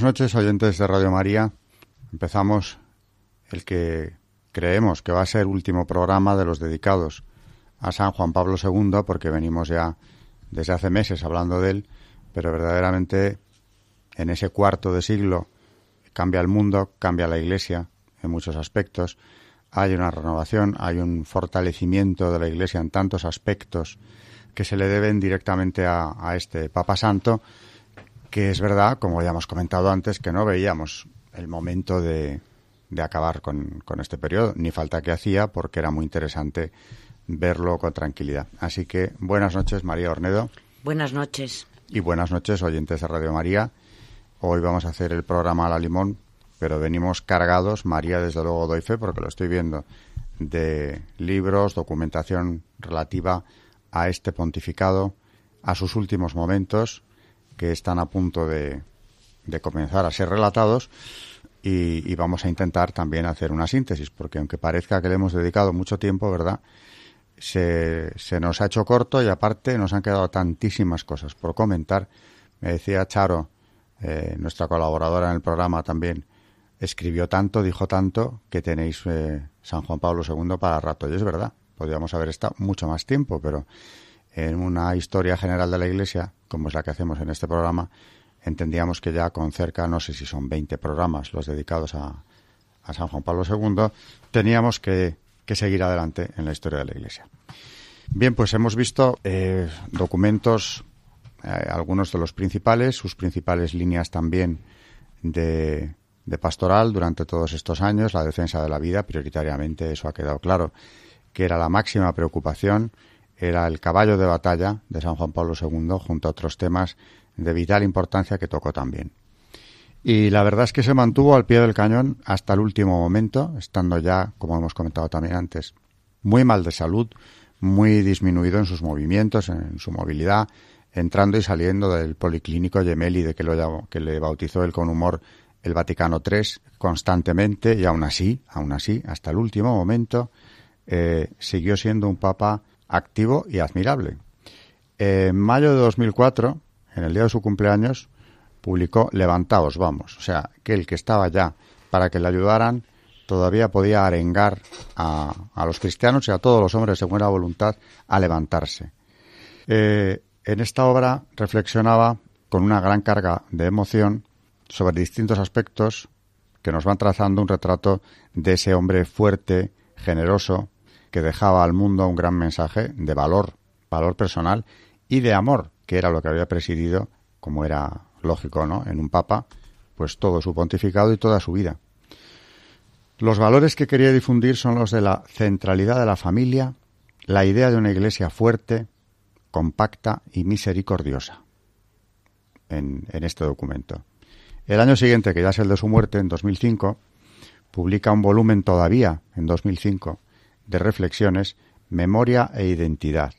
Buenas noches, oyentes de Radio María. Empezamos el que creemos que va a ser último programa de los dedicados a San Juan Pablo II, porque venimos ya desde hace meses hablando de él, pero verdaderamente en ese cuarto de siglo cambia el mundo, cambia la Iglesia en muchos aspectos. Hay una renovación, hay un fortalecimiento de la Iglesia en tantos aspectos que se le deben directamente a, a este Papa Santo que es verdad, como ya hemos comentado antes, que no veíamos el momento de, de acabar con, con, este periodo, ni falta que hacía, porque era muy interesante verlo con tranquilidad. Así que buenas noches, María Ornedo. Buenas noches. Y buenas noches, oyentes de Radio María. Hoy vamos a hacer el programa a la limón, pero venimos cargados, María desde luego doy fe, porque lo estoy viendo, de libros, documentación relativa a este pontificado, a sus últimos momentos, que están a punto de, de comenzar a ser relatados y, vamos a intentar también hacer una síntesis, porque aunque parezca que le hemos dedicado mucho tiempo, ¿verdad? Se, se nos ha hecho corto y aparte nos han quedado tantísimas cosas por comentar. Me decía Charo, eh, nuestra colaboradora en el programa también, escribió tanto, dijo tanto, que tenéis eh, San Juan Pablo II para rato. Y es verdad, podríamos haber estado mucho más tiempo, pero en una historia general de la Iglesia, como es la que hacemos en este programa, entendíamos que ya con cerca, no sé si son 20 programas los dedicados a, a San Juan Pablo II, teníamos que, seguir adelante en la historia de la Iglesia. Bien, pues hemos visto eh, documentos, eh, algunos de los principales, sus principales líneas también de pastoral durante todos estos años, la defensa de la vida, prioritariamente, eso ha quedado claro, que era la máxima preocupación era el caballo de batalla de San Juan Pablo II, junto a otros temas de vital importancia que tocó también. Y la verdad es que se mantuvo al pie del cañón hasta el último momento, estando ya, como hemos comentado también antes, muy mal de salud, muy disminuido en sus movimientos, en su movilidad, entrando y saliendo del policlínico Gemelli, de que, lo, que le bautizó él con humor el Vaticano III, constantemente, y aún así, aún así, hasta el último momento, eh, siguió siendo un papa activo y admirable. En mayo de 2004, en el día de su cumpleaños, publicó Levantaos, vamos. O sea, que el que estaba ya para que le ayudaran todavía podía arengar a, los cristianos y a todos los hombres de buena voluntad a levantarse. Eh, en esta obra reflexionaba con una gran carga de emoción sobre distintos aspectos que nos van trazando un retrato de ese hombre fuerte, generoso, que dejaba al mundo un gran mensaje de valor, valor personal y de amor, que era lo que había presidido, como era lógico, ¿no? En un papa, pues todo su pontificado y toda su vida. Los valores que quería difundir son los de la centralidad de la familia, la idea de una iglesia fuerte, compacta y misericordiosa en, en, este documento. El año siguiente, que ya es el de su muerte, en 2005, publica un volumen todavía, en 2005, de reflexiones Memoria e Identidad,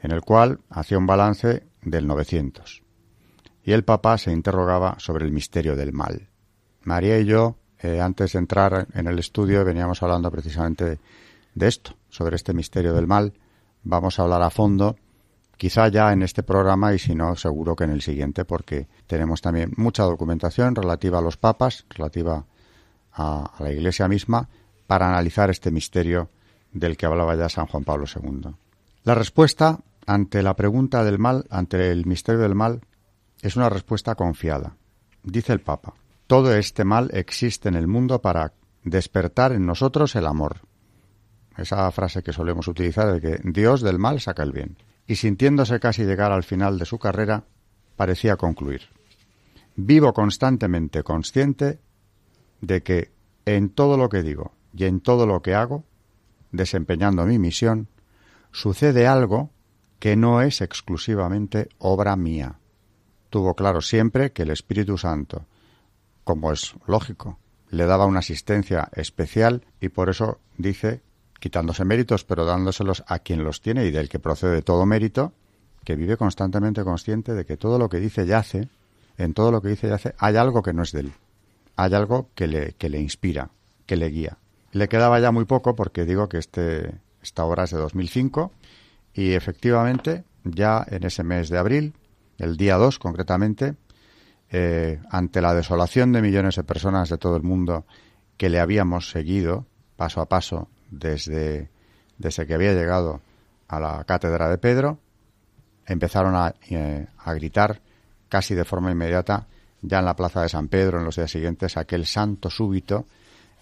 en el cual hacía un balance del 900. Y el Papa se interrogaba sobre el misterio del mal. María y yo, eh, antes de entrar en el estudio, veníamos hablando precisamente de, esto, sobre este misterio del mal. Vamos a hablar a fondo, quizá ya en este programa y si no, seguro que en el siguiente, porque tenemos también mucha documentación relativa a los papas, relativa a la Iglesia misma, para analizar este misterio del que hablaba ya San Juan Pablo II. La respuesta ante la pregunta del mal, ante el misterio del mal, es una respuesta confiada. Dice el Papa, todo este mal existe en el mundo para despertar en nosotros el amor. Esa frase que solemos utilizar de que Dios del mal saca el bien. Y sintiéndose casi llegar al final de su carrera, parecía concluir. Vivo constantemente consciente de que en todo lo que digo y en todo lo que hago, desempeñando mi misión, sucede algo que no es exclusivamente obra mía. Tuvo claro siempre que el Espíritu Santo, como es lógico, le daba una asistencia especial y por eso dice, quitándose méritos, pero dándoselos a quien los tiene y del que procede todo mérito, que vive constantemente consciente de que todo lo que dice y hace, en todo lo que dice y hace, hay algo que no es de él. Hay algo que le, que le inspira, que le guía. Le quedaba ya muy poco porque digo que este, esta obra es de 2005 y efectivamente ya en ese mes de abril, el día 2 concretamente, eh, ante la desolación de millones de personas de todo el mundo que le habíamos seguido paso a paso desde, desde que había llegado a la cátedra de Pedro, empezaron a, eh, a gritar casi de forma inmediata ya en la plaza de San Pedro en los días siguientes aquel santo súbito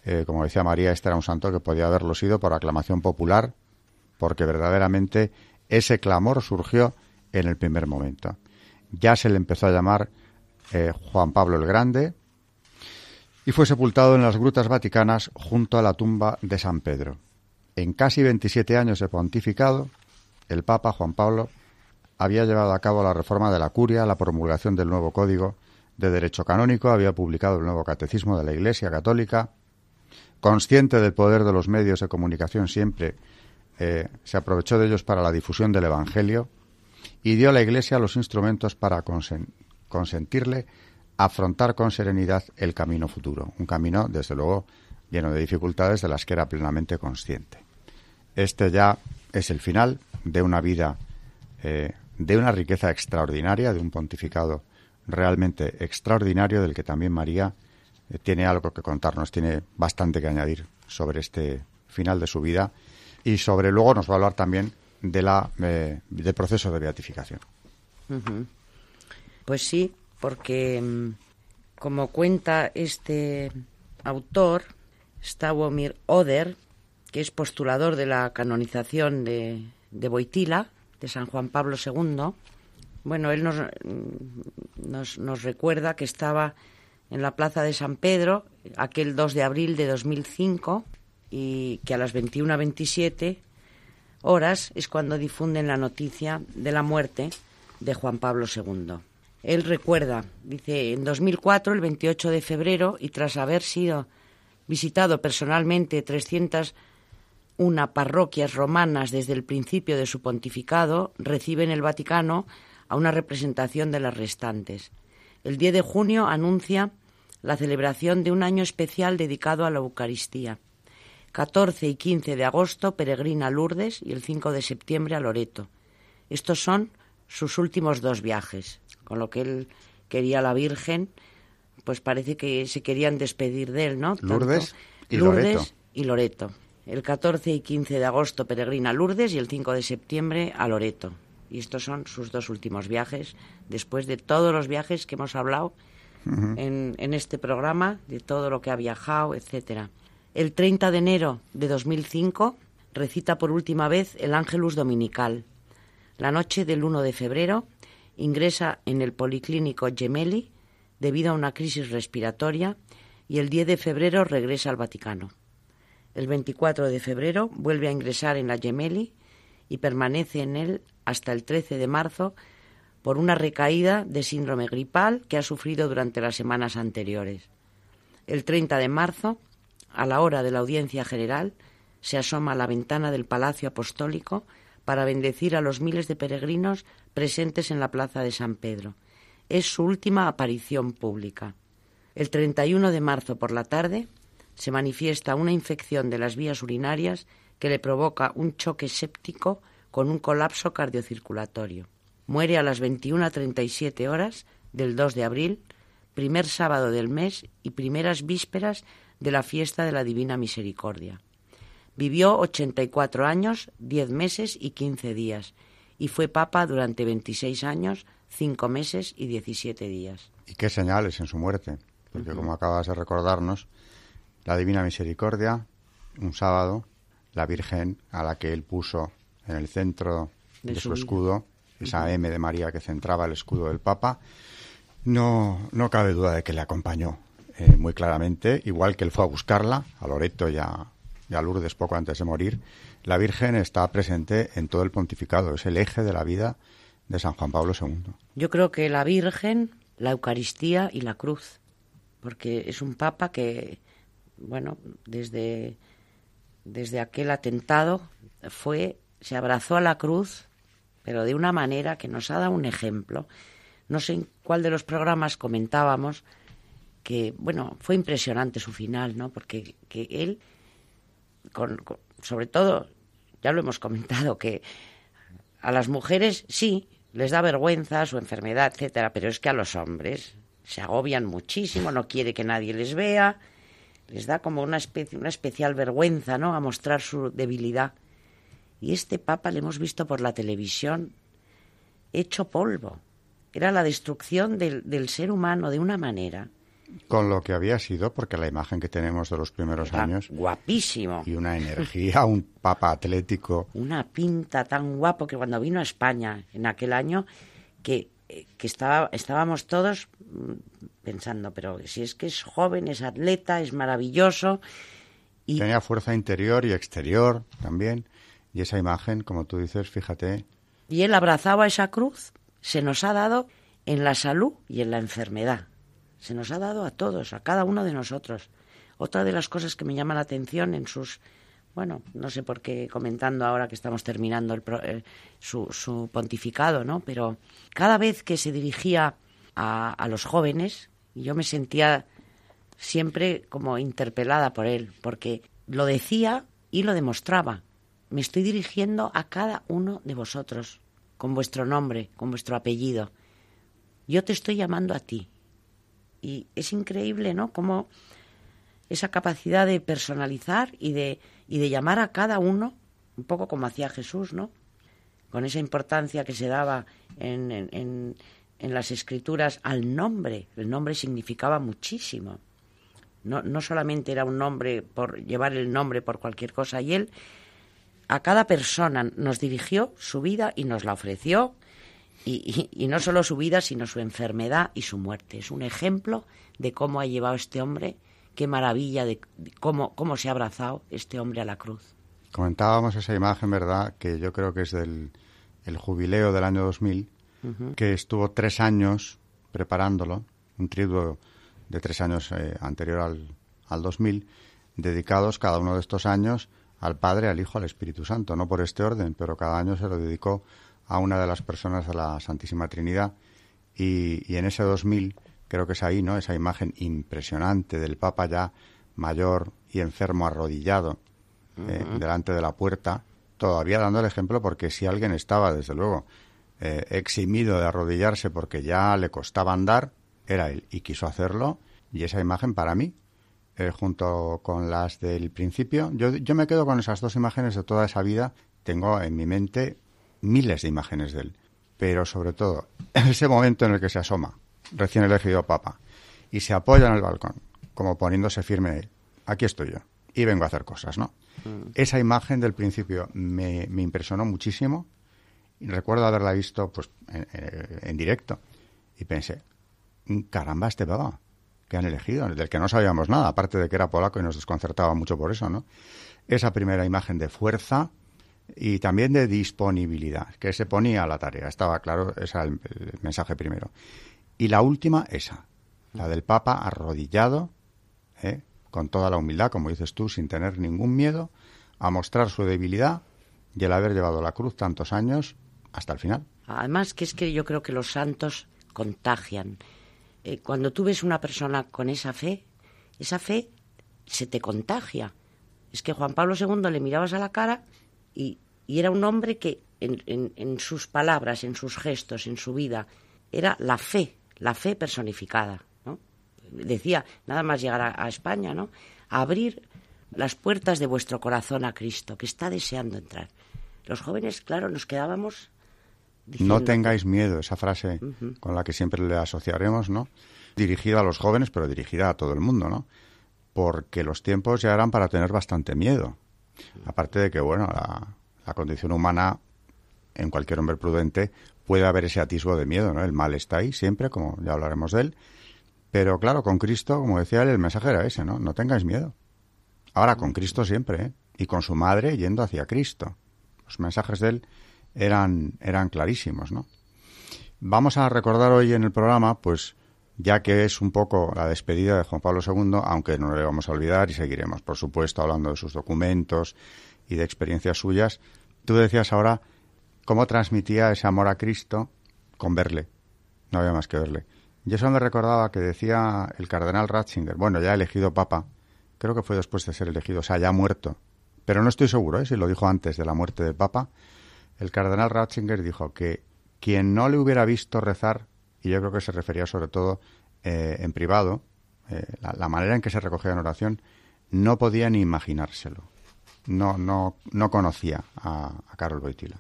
eh, como decía María, este era un santo que podía haberlo sido por aclamación popular, porque verdaderamente ese clamor surgió en el primer momento. Ya se le empezó a llamar eh, Juan Pablo el Grande y fue sepultado en las grutas vaticanas junto a la tumba de San Pedro. En casi 27 años de pontificado, el Papa Juan Pablo había llevado a cabo la reforma de la curia, la promulgación del nuevo código de derecho canónico, había publicado el nuevo catecismo de la Iglesia Católica, consciente del poder de los medios de comunicación siempre, eh, se aprovechó de ellos para la difusión del Evangelio y dio a la Iglesia los instrumentos para consentirle afrontar con serenidad el camino futuro, un camino, desde luego, lleno de dificultades de las que era plenamente consciente. Este ya es el final de una vida eh, de una riqueza extraordinaria, de un pontificado realmente extraordinario, del que también María tiene algo que contarnos, tiene bastante que añadir sobre este final de su vida y sobre luego nos va a hablar también de la eh, del proceso de beatificación. Pues sí, porque mm, como cuenta este autor, Stavomir Oder, que es postulador de la canonización de, de Boitila, de San Juan Pablo II, bueno, él nos, mm, nos, nos recuerda que estaba en la Plaza de San Pedro, aquel 2 de abril de 2005, y que a las 21.27 horas es cuando difunden la noticia de la muerte de Juan Pablo II. Él recuerda, dice, en 2004, el 28 de febrero, y tras haber sido visitado personalmente 301 parroquias romanas desde el principio de su pontificado, recibe en el Vaticano a una representación de las restantes. El 10 de junio anuncia la celebración de un año especial dedicado a la Eucaristía. 14 y 15 de agosto peregrina a Lourdes y el 5 de septiembre a Loreto. Estos son sus últimos dos viajes, con lo que él quería a la Virgen, pues parece que se querían despedir de él, ¿no? Lourdes y Lourdes Loreto. y Loreto. El 14 y 15 de agosto peregrina a Lourdes y el 5 de septiembre a Loreto. Y estos son sus dos últimos viajes, después de todos los viajes que hemos hablado en, en, este programa, de todo lo que ha viajado, etcétera. El 30 de enero de 2005 recita por última vez el Ángelus Dominical. La noche del 1 de febrero ingresa en el Policlínico Gemelli debido a una crisis respiratoria y el 10 de febrero regresa al Vaticano. El 24 de febrero vuelve a ingresar en la Gemelli y permanece en él hasta el 13 de marzo por una recaída de síndrome gripal que ha sufrido durante las semanas anteriores. El 30 de marzo, a la hora de la audiencia general, se asoma a la ventana del Palacio Apostólico para bendecir a los miles de peregrinos presentes en la plaza de San Pedro. Es su última aparición pública. El 31 de marzo por la tarde se manifiesta una infección de las vías urinarias que le provoca un choque séptico con un colapso cardiocirculatorio. Muere a las 21.37 horas del 2 de abril, primer sábado del mes y primeras vísperas de la fiesta de la Divina Misericordia. Vivió 84 años, 10 meses y 15 días, y fue papa durante 26 años, 5 meses y 17 días. ¿Y qué señales en su muerte? Porque, uh -huh. como acabas de recordarnos, la Divina Misericordia, un sábado, la Virgen a la que él puso en el centro de, de su, su escudo, esa. M de María que centraba el escudo del Papa, no, no cabe duda de que le acompañó eh, muy claramente, igual que él fue a buscarla, a Loreto y a, Lourdes poco antes de morir, la Virgen está presente en todo el pontificado, es el eje de la vida de San Juan Pablo II. Yo creo que la Virgen, la Eucaristía y la cruz, porque es un papa que, bueno, desde, desde aquel atentado fue, se abrazó a la cruz, pero de una manera que nos ha dado un ejemplo. No sé en cuál de los programas comentábamos que, bueno, fue impresionante su final, ¿no? Porque que él, con, sobre todo, ya lo hemos comentado, que a las mujeres sí les da vergüenza su enfermedad, etcétera, pero es que a los hombres se agobian muchísimo, no quiere que nadie les vea, les da como una especie, una especial vergüenza, ¿no? A mostrar su debilidad. Y este Papa le hemos visto por la televisión hecho polvo. Era la destrucción del, del ser humano de una manera con lo que había sido, porque la imagen que tenemos de los primeros años. Guapísimo. Y una energía, un papa atlético. Una pinta tan guapo que cuando vino a España en aquel año, que, que estaba, estábamos todos mm, pensando, pero si es que es joven, es atleta, es maravilloso. Y... Tenía fuerza interior y exterior también. Y esa imagen, como tú dices, fíjate. Y él abrazaba esa cruz. Se nos ha dado en la salud y en la enfermedad se nos ha dado a todos, a cada uno de nosotros. Otra de las cosas que me llama la atención en sus, bueno, no sé por qué comentando ahora que estamos terminando el, eh, su, pontificado, ¿no? Pero cada vez que se dirigía a, a los jóvenes, yo me sentía siempre como interpelada por él, porque lo decía y lo demostraba. Me estoy dirigiendo a cada uno de vosotros, con vuestro nombre, con vuestro apellido. Yo te estoy llamando a ti, y es increíble, ¿no? Cómo esa capacidad de personalizar y de, y de llamar a cada uno, un poco como hacía Jesús, ¿no? Con esa importancia que se daba en, en, en las escrituras al nombre. El nombre significaba muchísimo. No, no solamente era un nombre por llevar el nombre por cualquier cosa. Y él a cada persona nos dirigió su vida y nos la ofreció y, no solo su vida, sino su enfermedad y su muerte. Es un ejemplo de cómo ha llevado este hombre, qué maravilla de, cómo, cómo se ha abrazado este hombre a la cruz. Comentábamos esa imagen, ¿verdad?, que yo creo que es del el jubileo del año 2000, que estuvo tres años preparándolo, un triduo de tres años eh, anterior al, al 2000, dedicados cada uno de estos años al Padre, al Hijo, al Espíritu Santo, no por este orden, pero cada año se lo dedicó a una de las personas de la Santísima Trinidad y, en ese 2000 creo que es ahí, ¿no? Esa imagen impresionante del Papa ya mayor y enfermo arrodillado eh, delante de la puerta, todavía dando el ejemplo porque si alguien estaba, desde luego, eh, eximido de arrodillarse porque ya le costaba andar, era él y quiso hacerlo y esa imagen para mí, eh, junto con las del principio, yo, yo me quedo con esas dos imágenes de toda esa vida, tengo en mi mente miles de imágenes de él, pero sobre todo ese momento en el que se asoma, recién elegido papa, y se apoya en el balcón, como poniéndose firme, aquí estoy yo, y vengo a hacer cosas, ¿no? Mm. Esa imagen del principio me, impresionó muchísimo, y recuerdo haberla visto pues en, directo, y pensé, caramba, este papa que han elegido, del que no sabíamos nada, aparte de que era polaco y nos desconcertaba mucho por eso, ¿no? Esa primera imagen de fuerza, y también de disponibilidad, que se ponía a la tarea. Estaba claro, ese era el, mensaje primero. Y la última, esa, la del Papa arrodillado, ¿eh? con toda la humildad, como dices tú, sin tener ningún miedo, a mostrar su debilidad y el haber llevado la cruz tantos años hasta el final. Además, que es que yo creo que los santos contagian. Eh, cuando tú ves una persona con esa fe, esa fe se te contagia. Es que Juan Pablo II le mirabas a la cara y, era un hombre que en, sus palabras, en sus gestos, en su vida, era la fe, la fe personificada. ¿no? Decía, nada más llegar a, España, ¿no? abrir las puertas de vuestro corazón a Cristo, que está deseando entrar. Los jóvenes, claro, nos quedábamos. No tengáis miedo, esa frase con la que siempre le asociaremos, ¿no? Dirigida a los jóvenes, pero dirigida a todo el mundo, ¿no? Porque los tiempos ya eran para tener bastante miedo. Aparte de que, bueno, la, condición humana, en cualquier hombre prudente, puede haber ese atisbo de miedo, ¿no? El mal está ahí siempre, como ya hablaremos de él, Pero claro, con Cristo, como decía él, el mensaje era ese, ¿no? No tengáis miedo. Ahora, con Cristo siempre, ¿eh? Y con su madre yendo hacia Cristo. Los mensajes de él eran, eran clarísimos, ¿no? Vamos a recordar hoy en el programa, pues, ya que es un poco la despedida de Juan Pablo II, aunque no le vamos a olvidar y seguiremos, por supuesto, hablando de sus documentos y de experiencias suyas. Tú decías ahora cómo transmitía ese amor a Cristo con verle. No había más que verle. Y eso me recordaba que decía el cardenal Ratzinger, bueno, ya elegido papa, creo que fue después de ser elegido, o sea, ya muerto. Pero no estoy seguro, ¿eh? si lo dijo antes de la muerte del papa. El cardenal Ratzinger dijo que quien no le hubiera visto rezar y yo creo que se refería sobre todo eh, en privado, eh, la, manera en que se recogía en oración, no podía ni imaginárselo. No, no, no conocía a, Carol Boitila.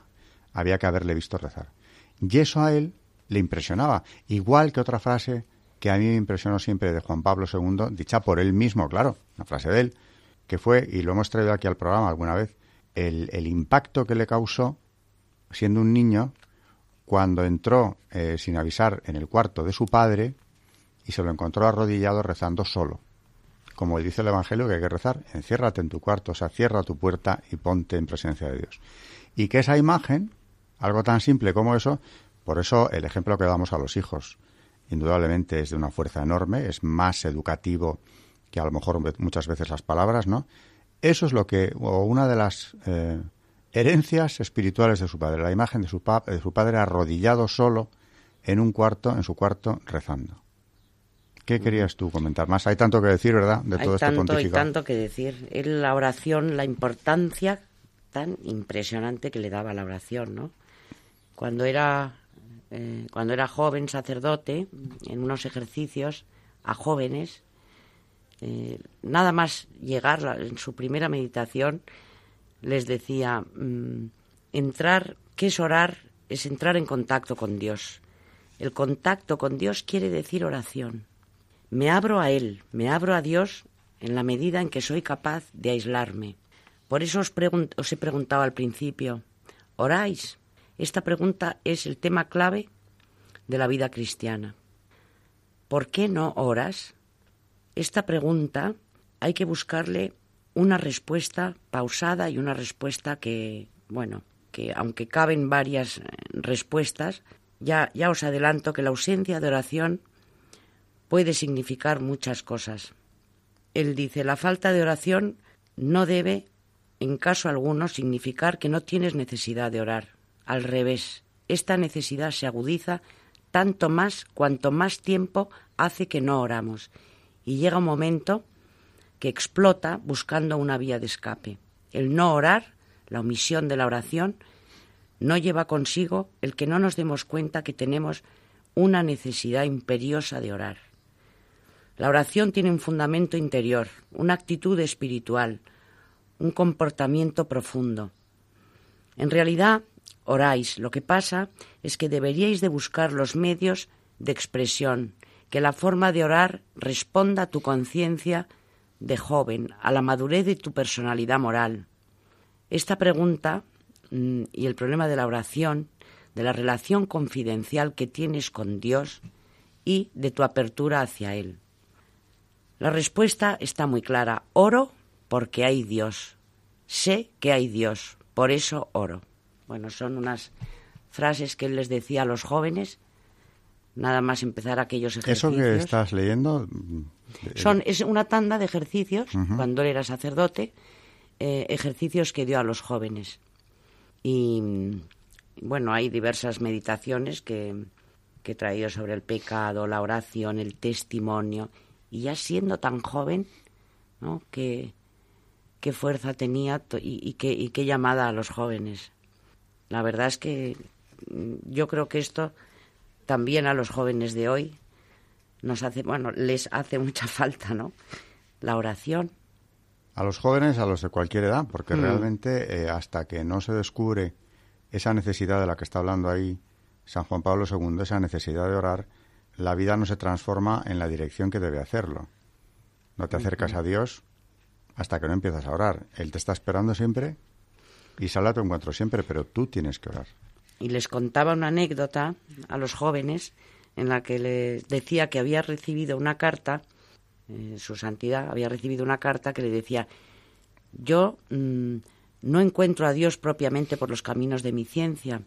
Había que haberle visto rezar. Y eso a él le impresionaba. Igual que otra frase que a mí me impresionó siempre de Juan Pablo II, dicha por él mismo, claro, una frase de él, que fue, y lo hemos traído aquí al programa alguna vez, el, el impacto que le causó, siendo un niño, cuando entró eh, sin avisar en el cuarto de su padre y se lo encontró arrodillado rezando solo. Como dice el Evangelio que hay que rezar, enciérrate en tu cuarto, o sea, cierra tu puerta y ponte en presencia de Dios. Y que esa imagen, algo tan simple como eso, por eso el ejemplo que damos a los hijos, indudablemente es de una fuerza enorme, es más educativo que a lo mejor muchas veces las palabras, ¿no? Eso es lo que, o una de las eh, herencias espirituales de su padre, la imagen de su, de su padre arrodillado solo en un cuarto, en su cuarto, rezando. ¿Qué querías tú comentar más? Hay tanto que decir, ¿verdad? De todo este tanto, Hay tanto que decir. La oración, la importancia tan impresionante que le daba la oración, ¿no? Cuando era, eh, cuando era joven sacerdote, en unos ejercicios a jóvenes, eh, nada más llegar en su primera meditación, les decía, mm, entrar, ¿qué es orar? Es entrar en contacto con Dios. El contacto con Dios quiere decir oración. Me abro a Él, me abro a Dios en la medida en que soy capaz de aislarme. Por eso os, os he preguntado al principio, ¿oráis? Esta pregunta es el tema clave de la vida cristiana. ¿Por qué no oras? Esta pregunta hay que buscarle una respuesta pausada y una respuesta que, bueno, que aunque caben varias eh, respuestas, ya, ya os adelanto que la ausencia de oración puede significar muchas cosas. Él dice, la falta de oración no debe, en caso alguno, significar que no tienes necesidad de orar. Al revés, esta necesidad se agudiza tanto más cuanto más tiempo hace que no oramos. Y llega un momento que explota buscando una vía de escape. El no orar, la omisión de la oración, no lleva consigo el que no nos demos cuenta que tenemos una necesidad imperiosa de orar. La oración tiene un fundamento interior, una actitud espiritual, un comportamiento profundo. En realidad, oráis. Lo que pasa es que deberíais de buscar los medios de expresión, que la forma de orar responda a tu conciencia de joven, a la madurez de tu personalidad moral. Esta pregunta mm, y el problema de la oración, de la relación confidencial que tienes con Dios y de tu apertura hacia Él. La respuesta está muy clara. Oro porque hay Dios. Sé que hay Dios, por eso oro. Bueno, son unas frases que él les decía a los jóvenes nada más empezar aquellos ejercicios. ¿Eso que estás leyendo? Son, es una tanda de ejercicios, cuando él era sacerdote, eh, ejercicios que dio a los jóvenes. Y bueno, hay diversas meditaciones que, que he traído sobre el pecado, la oración, el testimonio. Y ya siendo tan joven, ¿no? Qué, qué fuerza tenía y, y, qué, y qué llamada a los jóvenes. La verdad es que mm, yo creo que esto también a los jóvenes de hoy nos hace, bueno, les hace mucha falta, ¿no? La oración. A los jóvenes, a los de cualquier edad, porque mm. realmente eh, hasta que no se descubre esa necesidad de la que está hablando ahí San Juan Pablo II, esa necesidad de orar, la vida no se transforma en la dirección que debe hacerlo. No te acercas a Dios hasta que no empiezas a orar. Él te está esperando siempre y sale a tu encuentro siempre, pero tú tienes que orar y les contaba una anécdota a los jóvenes en la que le decía que había recibido una carta, eh, su santidad había recibido una carta que le decía, yo mm, no encuentro a Dios propiamente por los caminos de mi ciencia,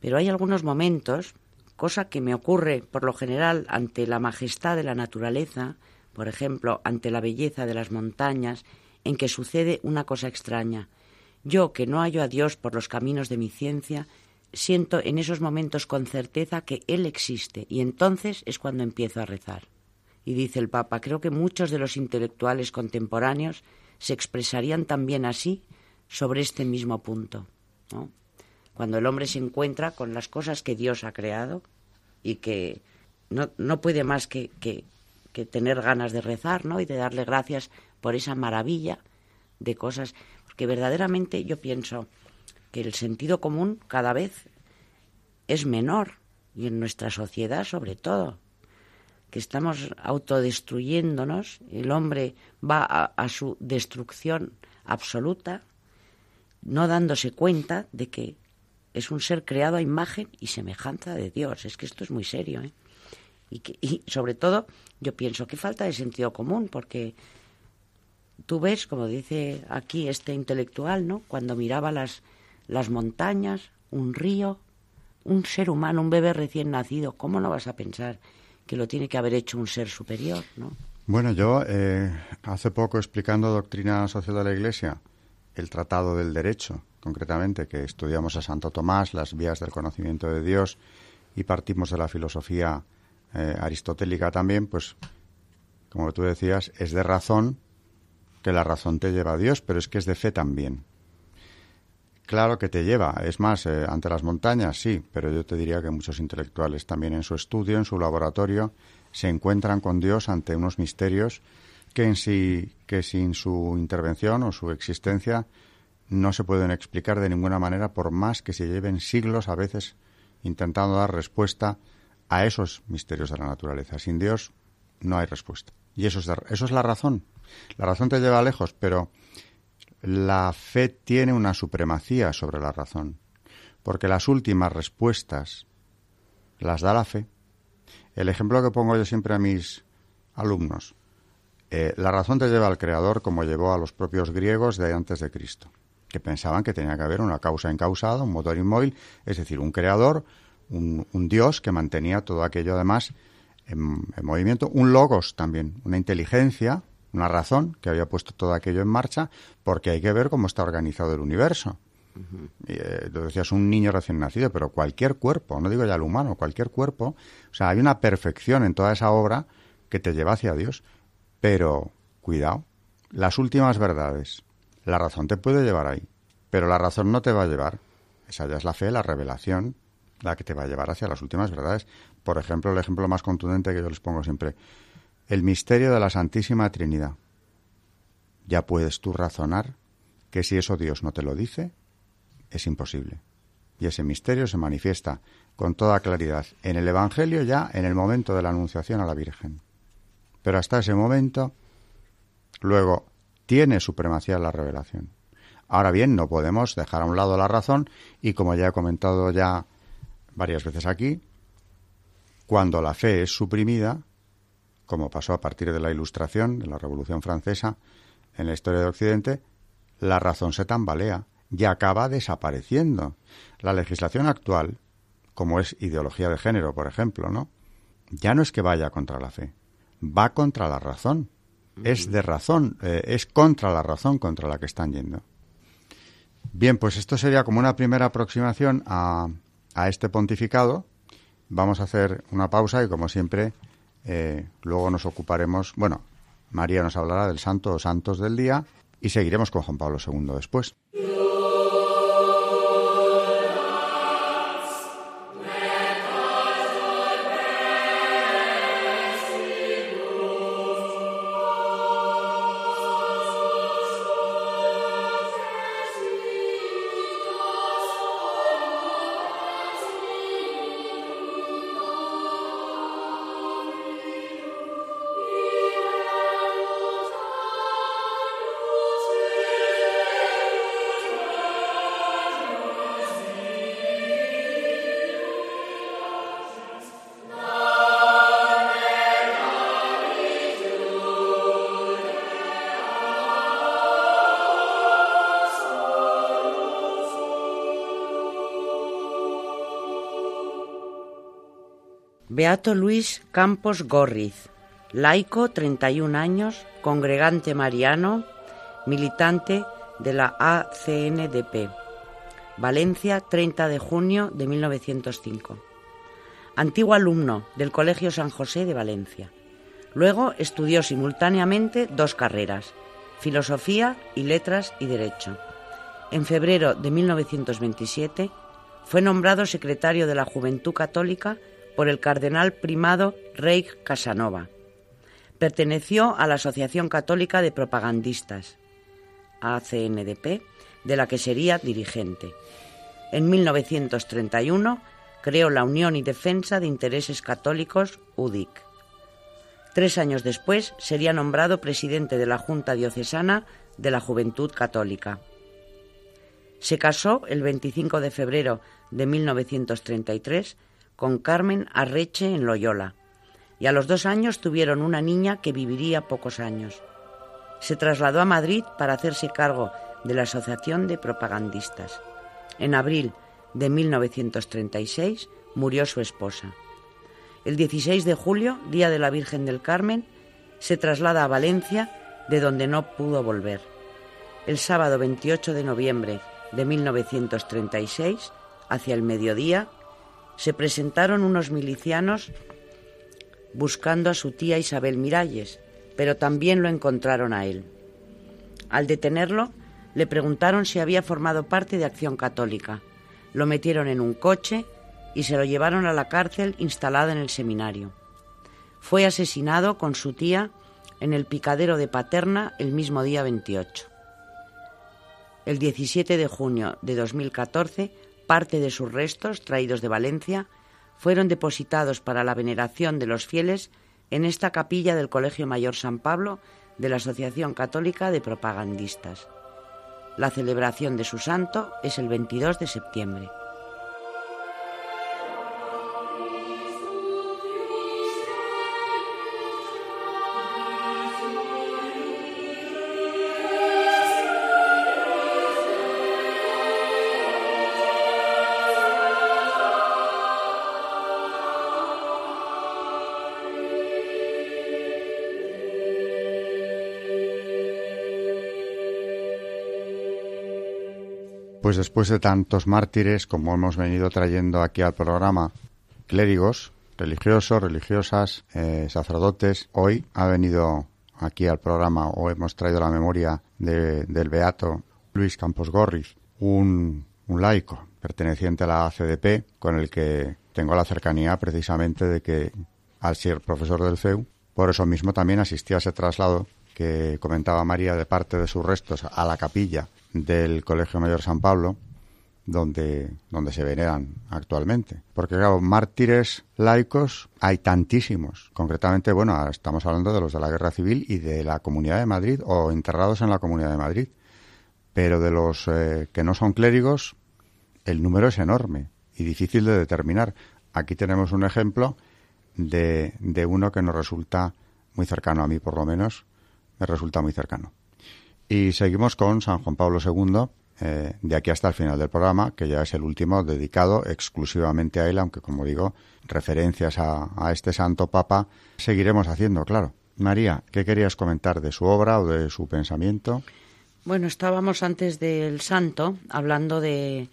pero hay algunos momentos, cosa que me ocurre por lo general ante la majestad de la naturaleza, por ejemplo, ante la belleza de las montañas, en que sucede una cosa extraña. Yo, que no hallo a Dios por los caminos de mi ciencia, siento en esos momentos con certeza que Él existe y entonces es cuando empiezo a rezar. Y dice el Papa, creo que muchos de los intelectuales contemporáneos se expresarían también así sobre este mismo punto. Cuando el hombre se encuentra con las cosas que Dios ha creado y que no, no puede más que, que, que, tener ganas de rezar ¿no? y de darle gracias por esa maravilla de cosas, porque verdaderamente yo pienso, que el sentido común cada vez es menor y en nuestra sociedad sobre todo, que estamos autodestruyéndonos, el hombre va a, su destrucción absoluta, no dándose cuenta de que es un ser creado a imagen y semejanza de Dios. Es que esto es muy serio. ¿eh? Y, y sobre todo, yo pienso que falta de sentido común, porque tú ves, como dice aquí este intelectual, ¿no? Cuando miraba las, las montañas, un río, un ser humano, un bebé recién nacido, ¿cómo no vas a pensar que lo tiene que haber hecho un ser superior, no? Bueno, yo eh, hace poco explicando doctrina social de la Iglesia, el Tratado del Derecho, concretamente, que estudiamos a Santo Tomás, las vías del conocimiento de Dios, y partimos de la filosofía eh, aristotélica también, pues, como tú decías, es de razón que la razón te lleva a Dios, pero es que es de fe también. Claro que te lleva, es más, eh, ante las montañas sí, pero yo te diría que muchos intelectuales también en su estudio, en su laboratorio, se encuentran con Dios ante unos misterios que en sí, que sin su intervención o su existencia no se pueden explicar de ninguna manera por más que se lleven siglos a veces intentando dar respuesta a esos misterios de la naturaleza. Sin Dios no hay respuesta. Y eso es, eso es la razón. La razón te lleva lejos, pero la fe tiene una supremacía sobre la razón, porque las últimas respuestas las da la fe. El ejemplo que pongo yo siempre a mis alumnos, eh, la razón te lleva al Creador como llevó a los propios griegos de antes de Cristo, que pensaban que tenía que haber una causa encausada, un motor inmóvil, es decir, un creador, un, Dios que mantenía todo aquello además en movimiento, un logos también, una inteligencia, una razón que había puesto todo aquello en marcha, porque hay que ver cómo está organizado el universo. Eh, decías un niño recién nacido, pero cualquier cuerpo, no digo ya el humano, cualquier cuerpo, o sea, hay una perfección en toda esa obra que te lleva hacia Dios. Pero, cuidado, las últimas verdades, la razón te puede llevar ahí, pero la razón no te va a llevar. Esa ya es la fe, la revelación, la que te va a llevar hacia las últimas verdades. Por ejemplo, el ejemplo más contundente que yo les pongo siempre, el misterio de la Santísima Trinidad. Ya puedes tú razonar que si eso Dios no te lo dice, es imposible. Y ese misterio se manifiesta con toda claridad en el Evangelio ya en el momento de la Anunciación a la Virgen. Pero hasta ese momento, luego, tiene supremacía la revelación. Ahora bien, no podemos dejar a un lado la razón y como ya he comentado ya varias veces aquí, cuando la fe es suprimida, como pasó a partir de la Ilustración, de la Revolución Francesa, en la historia de Occidente, la razón se tambalea y acaba desapareciendo. La legislación actual, como es ideología de género, por ejemplo, ¿no? Ya no es que vaya contra la fe, va contra la razón. Es de razón, eh, es contra la razón contra la que están yendo. Bien, pues esto sería como una primera aproximación a, a este pontificado. Vamos a hacer una pausa y, como siempre, eh, luego nos ocuparemos, bueno, María nos hablará del santo o santos del día y seguiremos con Juan Pablo II después. Beato Luis Campos Gorriz, laico, 31 años, congregante mariano, militante de la ACNDP. Valencia, 30 de junio de 1905. Antiguo alumno del Colegio San José de Valencia. Luego estudió simultáneamente dos carreras, filosofía y letras y derecho. En febrero de 1927 fue nombrado secretario de la Juventud Católica por el cardenal primado Rey Casanova. Perteneció a la Asociación Católica de Propagandistas, ACNDP, de la que sería dirigente. En 1931 creó la Unión y Defensa de Intereses Católicos, UDIC. Tres años después sería nombrado presidente de la Junta Diocesana de la Juventud Católica. Se casó el 25 de febrero de 1933 con Carmen Arreche en Loyola y a los dos años tuvieron una niña que viviría pocos años. Se trasladó a Madrid para hacerse cargo de la Asociación de Propagandistas. En abril de 1936 murió su esposa. El 16 de julio, Día de la Virgen del Carmen, se traslada a Valencia, de donde no pudo volver. El sábado 28 de noviembre de 1936, hacia el mediodía, se presentaron unos milicianos buscando a su tía Isabel Miralles, pero también lo encontraron a él. Al detenerlo, le preguntaron si había formado parte de Acción Católica. Lo metieron en un coche y se lo llevaron a la cárcel instalada en el seminario. Fue asesinado con su tía en el picadero de Paterna el mismo día 28. El 17 de junio de 2014, parte de sus restos, traídos de Valencia, fueron depositados para la veneración de los fieles en esta capilla del Colegio Mayor San Pablo de la Asociación Católica de Propagandistas. La celebración de su santo es el 22 de septiembre. Pues después de tantos mártires, como hemos venido trayendo aquí al programa, clérigos, religiosos, religiosas, eh, sacerdotes, hoy ha venido aquí al programa o hemos traído la memoria del beato Luis Campos Gorris, un, un laico perteneciente a la ACDP, con el que tengo la cercanía precisamente de que al ser profesor del CEU, por eso mismo también asistí a ese traslado que comentaba María de parte de sus restos a la capilla del Colegio Mayor San Pablo, donde, donde se veneran actualmente. Porque, claro, mártires laicos hay tantísimos. Concretamente, bueno, estamos hablando de los de la Guerra Civil y de la Comunidad de Madrid o enterrados en la Comunidad de Madrid. Pero de los eh, que no son clérigos, el número es enorme y difícil de determinar. Aquí tenemos un ejemplo de, de uno que nos resulta muy cercano a mí, por lo menos, me resulta muy cercano. Y seguimos con San Juan Pablo II, eh, de aquí hasta el final del programa, que ya es el último dedicado exclusivamente a él, aunque como digo, referencias a, este santo papa seguiremos haciendo, claro. María, ¿qué querías comentar de su obra o de su pensamiento? Bueno, estábamos antes del santo hablando de,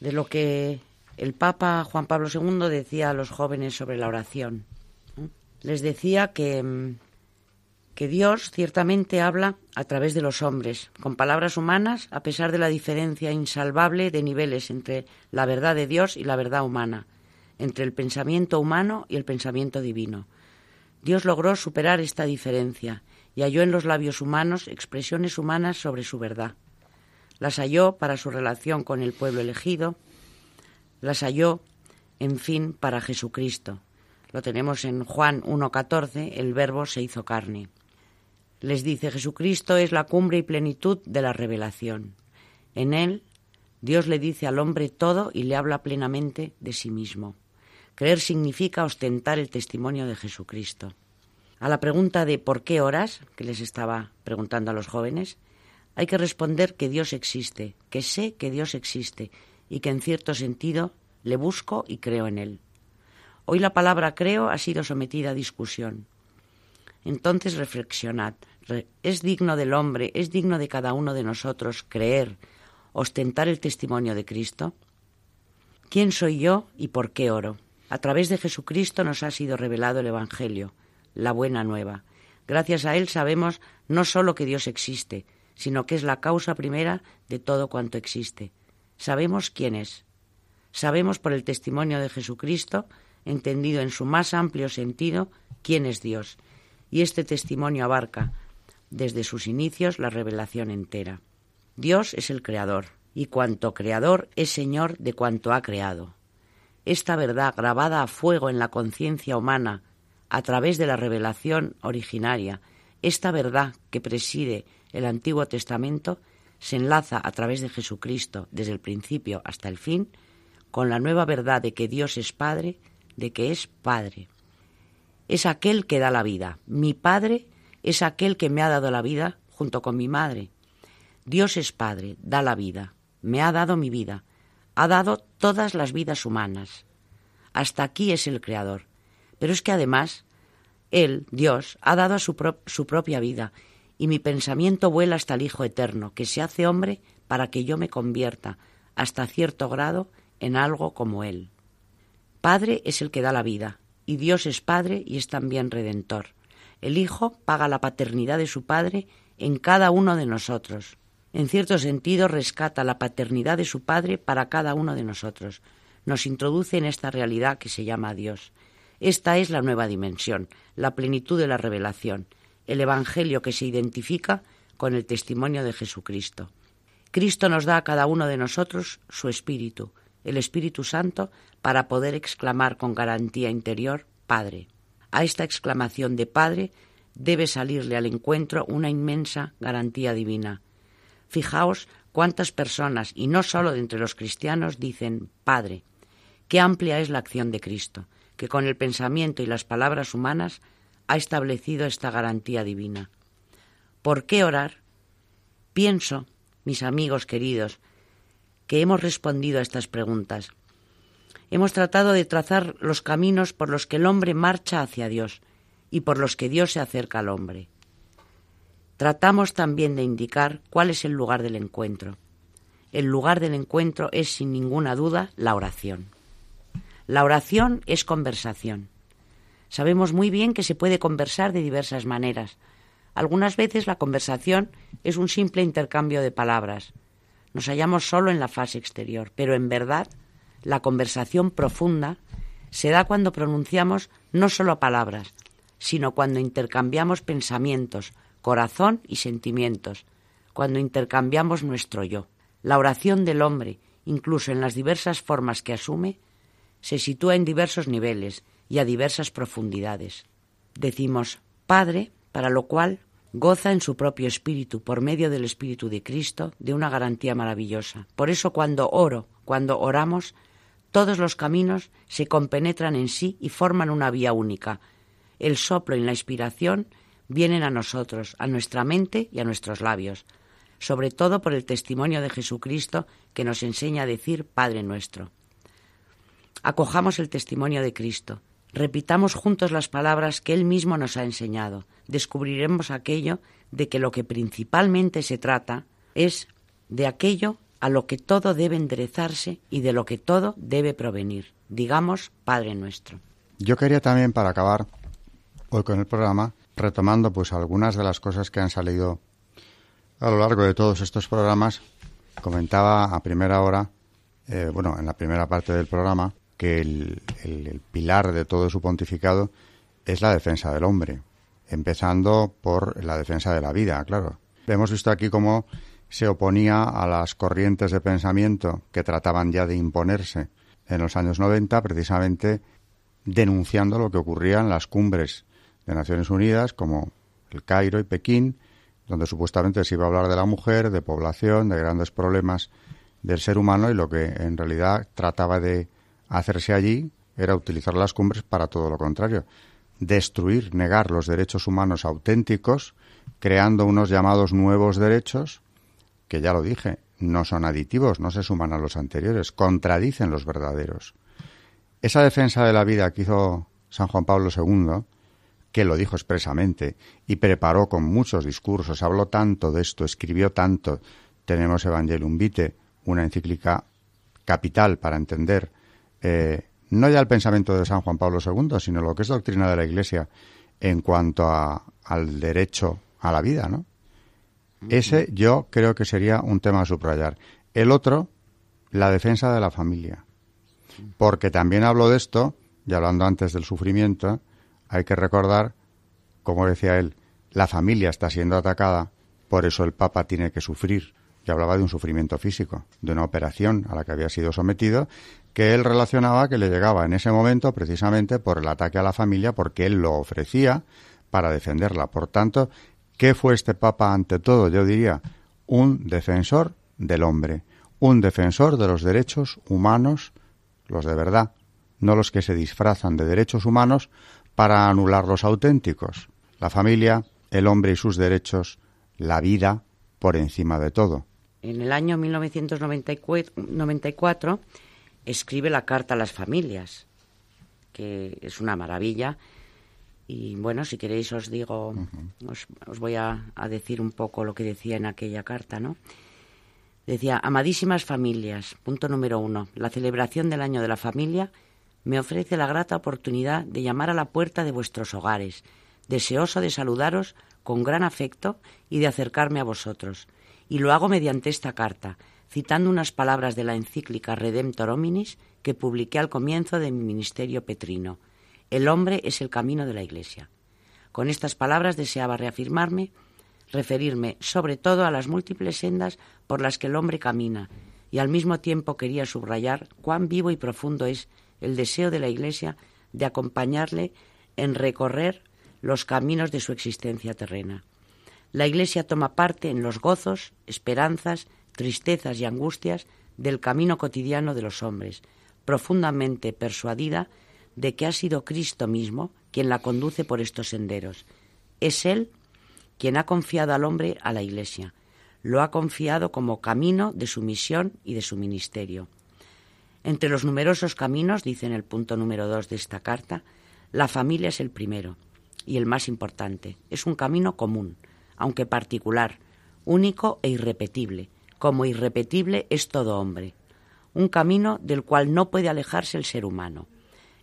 de lo que el Papa Juan Pablo II decía a los jóvenes sobre la oración. Les decía que mm, que Dios ciertamente habla a través de los hombres, con palabras humanas, a pesar de la diferencia insalvable de niveles entre la verdad de Dios y la verdad humana, entre el pensamiento humano y el pensamiento divino. Dios logró superar esta diferencia y halló en los labios humanos expresiones humanas sobre su verdad. Las halló para su relación con el pueblo elegido, las halló, en fin, para Jesucristo. Lo tenemos en Juan 1.14, el verbo se hizo carne. Les dice, Jesucristo es la cumbre y plenitud de la revelación. En él, Dios le dice al hombre todo y le habla plenamente de sí mismo. Creer significa ostentar el testimonio de Jesucristo. A la pregunta de ¿por qué oras? que les estaba preguntando a los jóvenes, hay que responder que Dios existe, que sé que Dios existe y que en cierto sentido le busco y creo en él. Hoy la palabra creo ha sido sometida a discusión. Entonces reflexionad. ¿Es digno del hombre, es digno de cada uno de nosotros creer, ostentar el testimonio de Cristo? ¿Quién soy yo y por qué oro? A través de Jesucristo nos ha sido revelado el Evangelio, la buena nueva. Gracias a él sabemos no solo que Dios existe, sino que es la causa primera de todo cuanto existe. Sabemos quién es. Sabemos por el testimonio de Jesucristo, entendido en su más amplio sentido, quién es Dios. Y este testimonio abarca, desde sus inicios, la revelación entera. Dios es el Creador, y cuanto Creador es Señor de cuanto ha creado. Esta verdad grabada a fuego en la conciencia humana a través de la revelación originaria, esta verdad que preside el Antiguo Testamento, se enlaza a través de Jesucristo desde el principio hasta el fin con la nueva verdad de que Dios es Padre, de que es Padre. Es aquel que da la vida. Mi Padre es aquel que me ha dado la vida junto con mi madre. Dios es Padre, da la vida, me ha dado mi vida, ha dado todas las vidas humanas. Hasta aquí es el Creador. Pero es que además, Él, Dios, ha dado su, su propia vida, y mi pensamiento vuela hasta el Hijo Eterno, que se hace hombre para que yo me convierta, hasta cierto grado, en algo como Él. Padre es el que da la vida, y Dios es Padre y es también Redentor. El Hijo paga la paternidad de su Padre en cada uno de nosotros en cierto sentido, rescata la paternidad de su Padre para cada uno de nosotros. Nos introduce en esta realidad que se llama Dios. Esta es la nueva dimensión, la plenitud de la revelación, el Evangelio que se identifica con el testimonio de Jesucristo. Cristo nos da a cada uno de nosotros su Espíritu, el Espíritu Santo, para poder exclamar con garantía interior, Padre. A esta exclamación de Padre debe salirle al encuentro una inmensa garantía divina, Fijaos cuántas personas, y no solo de entre los cristianos, dicen Padre. Qué amplia es la acción de Cristo, que con el pensamiento y las palabras humanas ha establecido esta garantía divina. ¿Por qué orar? Pienso, mis amigos queridos, que hemos respondido a estas preguntas. Hemos tratado de trazar los caminos por los que el hombre marcha hacia Dios y por los que Dios se acerca al hombre. Tratamos también de indicar cuál es el lugar del encuentro. El lugar del encuentro es, sin ninguna duda, la oración. La oración es conversación. Sabemos muy bien que se puede conversar de diversas maneras. Algunas veces la conversación es un simple intercambio de palabras. Nos hallamos solo en la fase exterior, pero en verdad la conversación profunda se da cuando pronunciamos no solo palabras, sino cuando intercambiamos pensamientos, corazón y sentimientos, cuando intercambiamos nuestro yo. La oración del hombre, incluso en las diversas formas que asume, se sitúa en diversos niveles y a diversas profundidades. Decimos Padre, para lo cual goza en su propio espíritu, por medio del Espíritu de Cristo, de una garantía maravillosa. Por eso cuando oro, cuando oramos, todos los caminos se compenetran en sí y forman una vía única. El soplo y la inspiración vienen a nosotros, a nuestra mente y a nuestros labios, sobre todo por el testimonio de Jesucristo que nos enseña a decir Padre nuestro. Acojamos el testimonio de Cristo, repitamos juntos las palabras que Él mismo nos ha enseñado, descubriremos aquello de que lo que principalmente se trata es de aquello a lo que todo debe enderezarse y de lo que todo debe provenir. Digamos, Padre nuestro. Yo quería también, para acabar hoy con el programa, retomando pues algunas de las cosas que han salido a lo largo de todos estos programas, comentaba a primera hora, eh, bueno, en la primera parte del programa, que el, el, pilar de todo su pontificado es la defensa del hombre, empezando por la defensa de la vida, claro. Hemos visto aquí cómo se oponía a las corrientes de pensamiento que trataban ya de imponerse en los años 90, precisamente denunciando lo que ocurría en las cumbres de Naciones Unidas como el Cairo y Pekín, donde supuestamente se iba a hablar de la mujer, de población, de grandes problemas del ser humano y lo que en realidad trataba de hacerse allí era utilizar las cumbres para todo lo contrario, destruir, negar los derechos humanos auténticos, creando unos llamados nuevos derechos que ya lo dije, no son aditivos, no se suman a los anteriores, contradicen los verdaderos. esa defensa de la vida que hizo San Juan Pablo II, que lo dijo expresamente y preparó con muchos discursos, habló tanto de esto, escribió tanto. Tenemos Evangelium Vitae, una encíclica capital para entender eh, no ya el pensamiento de San Juan Pablo II, sino lo que es doctrina de la Iglesia en cuanto al derecho a la vida, ¿no? Ese yo creo que sería un tema a subrayar. El otro, la defensa de la familia. Porque también hablo de esto, y hablando antes del sufrimiento, hay que recordar, como decía él, la familia está siendo atacada, por eso el Papa tiene que sufrir. Y hablaba de un sufrimiento físico, de una operación a la que había sido sometido, que él relacionaba que le llegaba en ese momento precisamente por el ataque a la familia, porque él lo ofrecía para defenderla. Por tanto, ¿qué fue este Papa ante todo? Yo diría, un defensor del hombre, un defensor de los derechos humanos, los de verdad, no los que se disfrazan de derechos humanos para anular los auténticos. La familia, el hombre y sus derechos, la vida por encima de todo. En el año 1994 escribe la carta a las familias, que es una maravilla. Y bueno, si queréis os digo, os, voy a, a, decir un poco lo que decía en aquella carta, ¿no? Decía, amadísimas familias, punto número uno, la celebración del año de la familia me ofrece la grata oportunidad de llamar a la puerta de vuestros hogares, deseoso de saludaros con gran afecto y de acercarme a vosotros. Y lo hago mediante esta carta, citando unas palabras de la encíclica Redemptor Hominis que publiqué al comienzo de mi ministerio petrino. El hombre es el camino de la Iglesia. Con estas palabras deseaba reafirmarme, referirme sobre todo a las múltiples sendas por las que el hombre camina, y al mismo tiempo quería subrayar cuán vivo y profundo es el deseo de la Iglesia de acompañarle en recorrer los caminos de su existencia terrena. La Iglesia toma parte en los gozos, esperanzas, tristezas y angustias del camino cotidiano de los hombres, profundamente persuadida de que ha sido Cristo mismo quien la conduce por estos senderos. Es Él quien ha confiado al hombre a la Iglesia. Lo ha confiado como camino de su misión y de su ministerio. Entre los numerosos caminos, dice en el punto número dos de esta carta, la familia es el primero y el más importante. Es un camino común, aunque particular, único e irrepetible, como irrepetible es todo hombre, un camino del cual no puede alejarse el ser humano.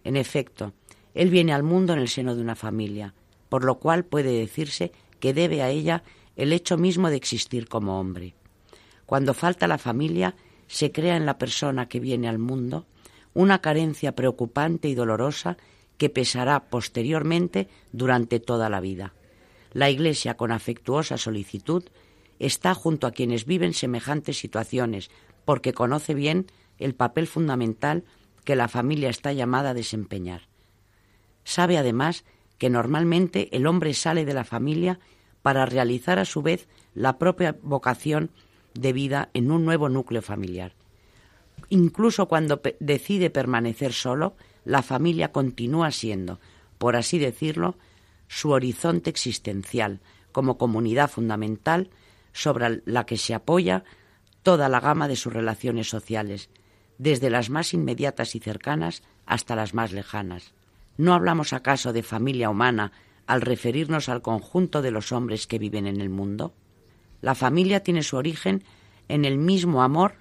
En efecto, él viene al mundo en el seno de una familia, por lo cual puede decirse que debe a ella el hecho mismo de existir como hombre. Cuando falta la familia, se crea en la persona que viene al mundo una carencia preocupante y dolorosa que pesará posteriormente durante toda la vida. La Iglesia, con afectuosa solicitud, está junto a quienes viven semejantes situaciones, porque conoce bien el papel fundamental que la familia está llamada a desempeñar. Sabe además que normalmente el hombre sale de la familia para realizar a su vez la propia vocación de vida en un nuevo núcleo familiar. Incluso cuando decide permanecer solo, la familia continúa siendo, por así decirlo, su horizonte existencial como comunidad fundamental sobre la que se apoya toda la gama de sus relaciones sociales, desde las más inmediatas y cercanas hasta las más lejanas. ¿No hablamos acaso de familia humana al referirnos al conjunto de los hombres que viven en el mundo? La familia tiene su origen en el mismo amor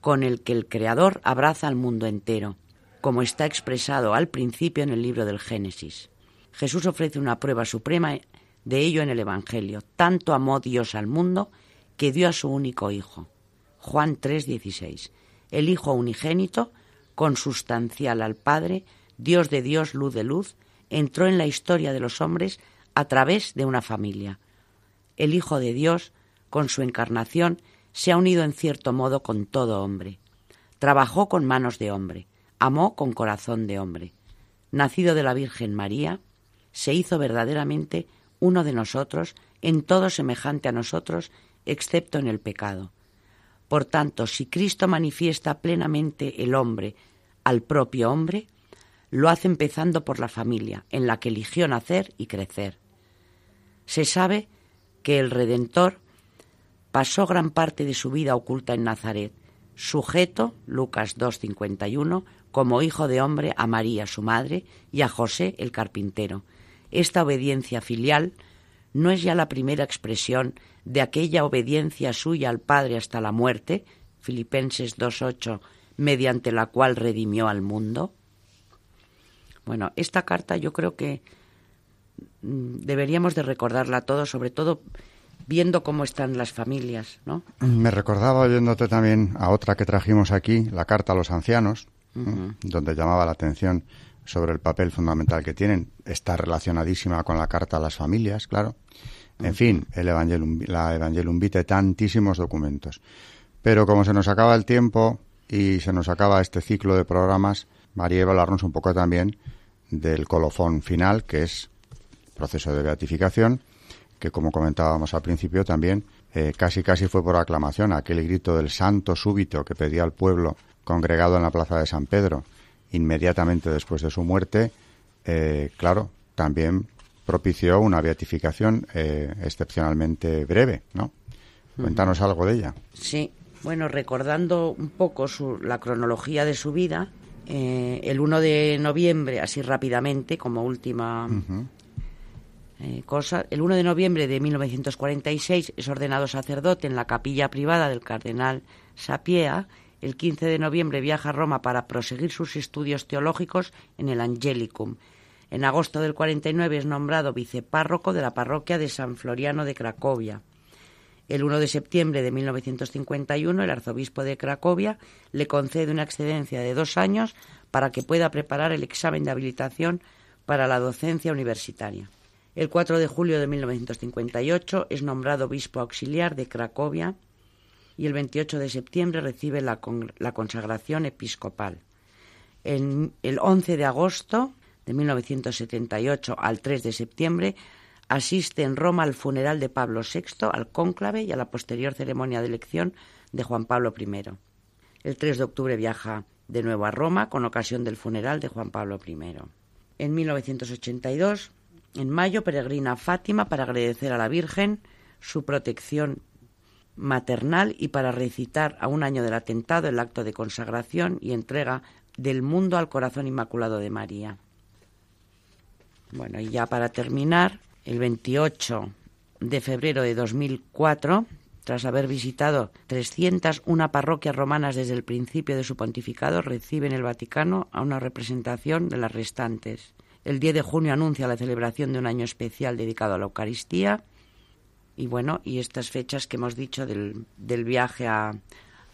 con el que el Creador abraza al mundo entero, como está expresado al principio en el libro del Génesis. Jesús ofrece una prueba suprema de ello en el Evangelio. Tanto amó Dios al mundo que dio a su único Hijo. Juan 3:16. El Hijo unigénito, consustancial al Padre, Dios de Dios, luz de luz, entró en la historia de los hombres a través de una familia. El Hijo de Dios, con su encarnación, se ha unido en cierto modo con todo hombre. Trabajó con manos de hombre, amó con corazón de hombre. Nacido de la Virgen María, se hizo verdaderamente uno de nosotros, en todo semejante a nosotros, excepto en el pecado. Por tanto, si Cristo manifiesta plenamente el hombre al propio hombre, lo hace empezando por la familia, en la que eligió nacer y crecer. Se sabe que el Redentor pasó gran parte de su vida oculta en Nazaret, sujeto, Lucas 2.51, como hijo de hombre a María, su madre, y a José, el carpintero. Esta obediencia filial no es ya la primera expresión de aquella obediencia suya al Padre hasta la muerte, Filipenses 2.8, mediante la cual redimió al mundo. Bueno, esta carta yo creo que mm, deberíamos de recordarla todos, sobre todo viendo cómo están las familias, ¿no? Me recordaba oyéndote también a otra que trajimos aquí, la carta a los ancianos, donde llamaba la atención sobre el papel fundamental que tienen. Está relacionadísima con la carta a las familias, claro. En fin, el Evangelium, la Evangelium Vitae, tantísimos documentos. Pero como se nos acaba el tiempo y se nos acaba este ciclo de programas, María iba a hablarnos un poco también del colofón final, que es proceso de beatificación, que como comentábamos al principio también eh, casi casi fue por aclamación aquel grito del santo súbito que pedía al pueblo congregado en la plaza de San Pedro inmediatamente después de su muerte, eh, claro, también propició una beatificación eh, excepcionalmente breve, ¿no? Cuéntanos algo de ella. Sí, bueno, recordando un poco su, la cronología de su vida, el 1 de noviembre, así rápidamente, como última cosa, el 1 de noviembre de 1946 es ordenado sacerdote en la capilla privada del cardenal Sapiea el 15 de noviembre viaja a Roma para proseguir sus estudios teológicos en el Angelicum. En agosto del 49 es nombrado vicepárroco de la parroquia de San Floriano de Cracovia. El 1 de septiembre de 1951 el arzobispo de Cracovia le concede una excedencia de dos años para que pueda preparar el examen de habilitación para la docencia universitaria. El 4 de julio de 1958 es nombrado obispo auxiliar de Cracovia y el 28 de septiembre recibe la, consagración episcopal. El 11 de agosto de 1978 al 3 de septiembre asiste en Roma al funeral de Pablo VI, al cónclave y a la posterior ceremonia de elección de Juan Pablo I. El 3 de octubre viaja de nuevo a Roma con ocasión del funeral de Juan Pablo I. En 1982, en mayo, peregrina a Fátima para agradecer a la Virgen su protección maternal y para recitar a un año del atentado el acto de consagración y entrega del mundo al corazón inmaculado de María. Bueno, y ya para terminar, el 28 de febrero de 2004, tras haber visitado 301 parroquias romanas desde el principio de su pontificado, recibe en el Vaticano a una representación de las restantes. El 10 de junio anuncia la celebración de un año especial dedicado a la Eucaristía y bueno, y estas fechas que hemos dicho del, del viaje a,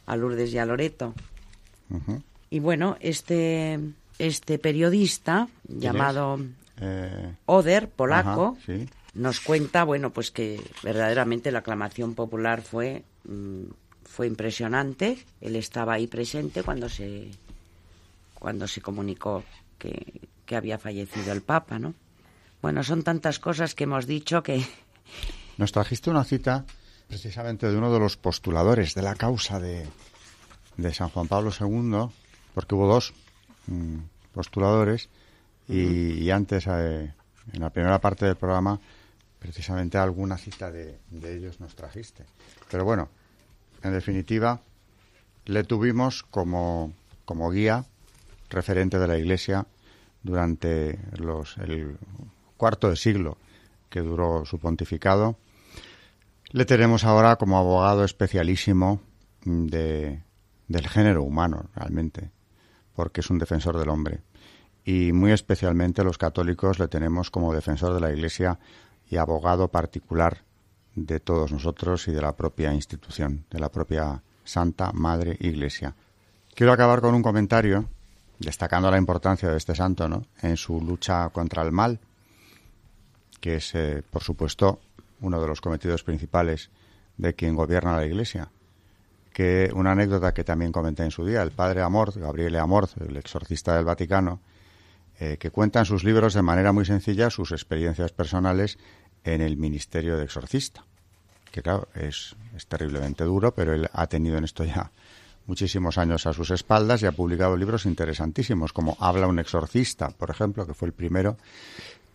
a, Lourdes y a Loreto. Y bueno, este, este periodista llamado eh... Oder, polaco, nos cuenta, bueno, pues que verdaderamente la aclamación popular fue, mm, fue impresionante. Él estaba ahí presente cuando se, cuando se comunicó que, que había fallecido el Papa, ¿no? Bueno, son tantas cosas que hemos dicho que nos trajiste una cita precisamente de uno de los postuladores de la causa de, San Juan Pablo II, porque hubo dos mm, postuladores y, antes, eh, en la primera parte del programa, precisamente alguna cita de, ellos nos trajiste. Pero bueno, en definitiva, le tuvimos como, como guía referente de la Iglesia durante los, el cuarto de siglo que duró su pontificado le tenemos ahora como abogado especialísimo de, del género humano, realmente, porque es un defensor del hombre. Y muy especialmente los católicos le tenemos como defensor de la Iglesia y abogado particular de todos nosotros y de la propia institución, de la propia Santa Madre Iglesia. Quiero acabar con un comentario destacando la importancia de este santo ¿no? en su lucha contra el mal, que es, eh, por supuesto, uno de los cometidos principales de quien gobierna la Iglesia. Que una anécdota que también comenté en su día, el padre Amor, Gabriele Amor, el exorcista del Vaticano, eh, que cuenta en sus libros de manera muy sencilla sus experiencias personales en el ministerio de exorcista. Que claro, es, es terriblemente duro, pero él ha tenido en esto ya muchísimos años a sus espaldas y ha publicado libros interesantísimos, como Habla un exorcista, por ejemplo, que fue el primero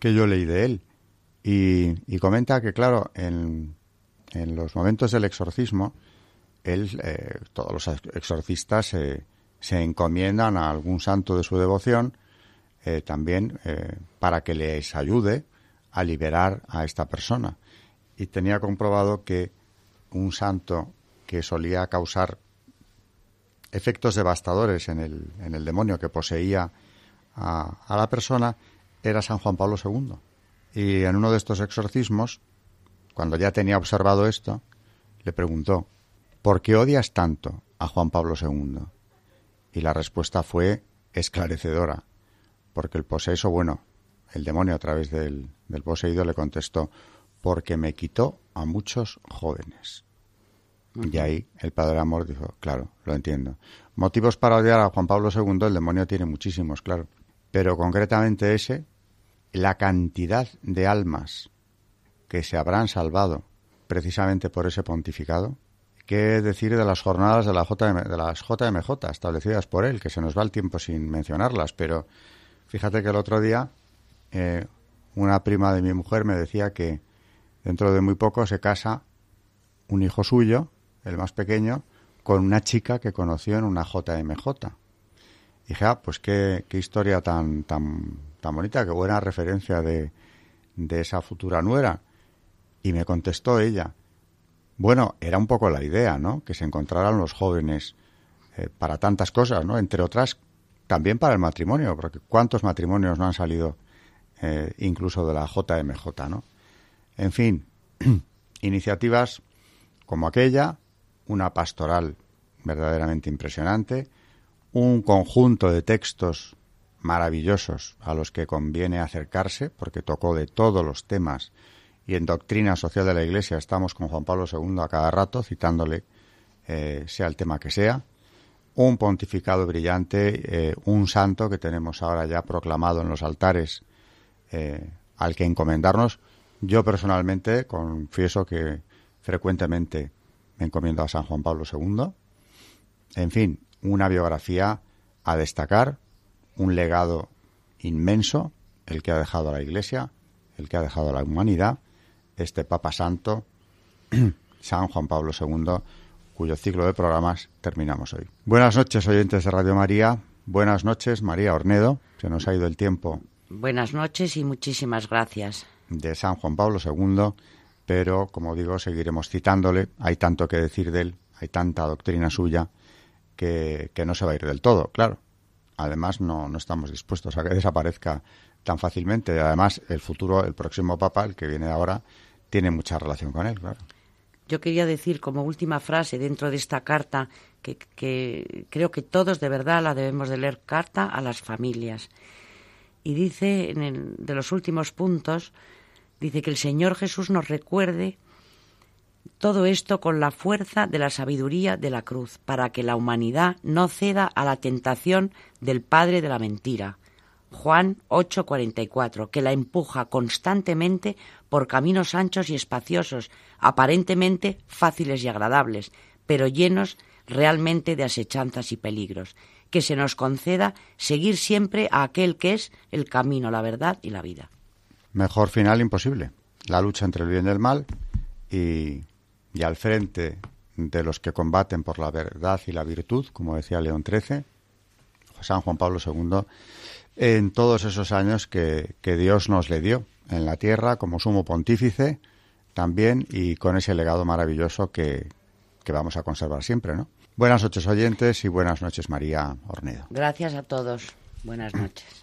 que yo leí de él. Y, comenta que, claro, en, en, los momentos del exorcismo, él, eh, todos los exorcistas se, se encomiendan a algún santo de su devoción eh, también eh, para que les ayude a liberar a esta persona. Y tenía comprobado que un santo que solía causar efectos devastadores en el, en el demonio que poseía a, a la persona era San Juan Pablo II. Y en uno de estos exorcismos, cuando ya tenía observado esto, le preguntó, ¿por qué odias tanto a Juan Pablo II? Y la respuesta fue esclarecedora, porque el poseso, bueno, el demonio a través del, del poseído le contestó, porque me quitó a muchos jóvenes. Y ahí el Padre Amor dijo, claro, lo entiendo. Motivos para odiar a Juan Pablo II, el demonio tiene muchísimos, claro. Pero concretamente ese, la cantidad de almas que se habrán salvado precisamente por ese pontificado, qué decir de las jornadas de, la JM, de las JMJ establecidas por él, que se nos va el tiempo sin mencionarlas, pero fíjate que el otro día eh, una prima de mi mujer me decía que dentro de muy poco se casa un hijo suyo, el más pequeño, con una chica que conoció en una JMJ. Y dije, ah, pues qué, qué historia tan, tan, tan bonita, qué buena referencia de, de esa futura nuera. Y me contestó ella, bueno, era un poco la idea, ¿no? Que se encontraran los jóvenes eh, para tantas cosas, ¿no? Entre otras, también para el matrimonio, porque cuántos matrimonios no han salido eh, incluso de la JMJ, ¿no? En fin, iniciativas como aquella, una pastoral verdaderamente impresionante, un conjunto de textos maravillosos a los que conviene acercarse, porque tocó de todos los temas y en doctrina social de la Iglesia estamos con Juan Pablo II a cada rato, citándole eh, sea el tema que sea, un pontificado brillante, eh, un santo que tenemos ahora ya proclamado en los altares eh, al que encomendarnos. Yo personalmente confieso que frecuentemente me encomiendo a San Juan Pablo II. En fin, una biografía a destacar, un legado inmenso, el que ha dejado a la Iglesia, el que ha dejado a la humanidad, este Papa Santo, San Juan Pablo II, cuyo ciclo de programas terminamos hoy. Buenas noches, oyentes de Radio María. Buenas noches, María Ornedo. Se nos ha ido el tiempo. Buenas noches y muchísimas gracias. De San Juan Pablo II, pero como digo, seguiremos citándole. Hay tanto que decir de él, hay tanta doctrina suya que, que no se va a ir del todo, claro. Además, no, no estamos dispuestos a que desaparezca tan fácilmente. Además, el futuro, el próximo Papa, el que viene ahora, tiene mucha relación con él, claro. Yo quería decir como última frase dentro de esta carta que, creo que todos de verdad la debemos de leer carta a las familias. Y dice en el, de los últimos puntos, dice que el Señor Jesús nos recuerde todo esto con la fuerza de la sabiduría de la cruz, para que la humanidad no ceda a la tentación del padre de la mentira. Juan 8:44, que la empuja constantemente por caminos anchos y espaciosos, aparentemente fáciles y agradables, pero llenos realmente de asechanzas y peligros. Que se nos conceda seguir siempre a aquel que es el camino, la verdad y la vida. Mejor final imposible. La lucha entre el bien y el mal y y al frente de los que combaten por la verdad y la virtud, como decía León XIII, San Juan Pablo II, en todos esos años que, que Dios nos le dio en la tierra como sumo pontífice también y con ese legado maravilloso que, que vamos a conservar siempre, ¿no? Buenas noches oyentes y buenas noches María Ornedo. Gracias a todos. Buenas noches.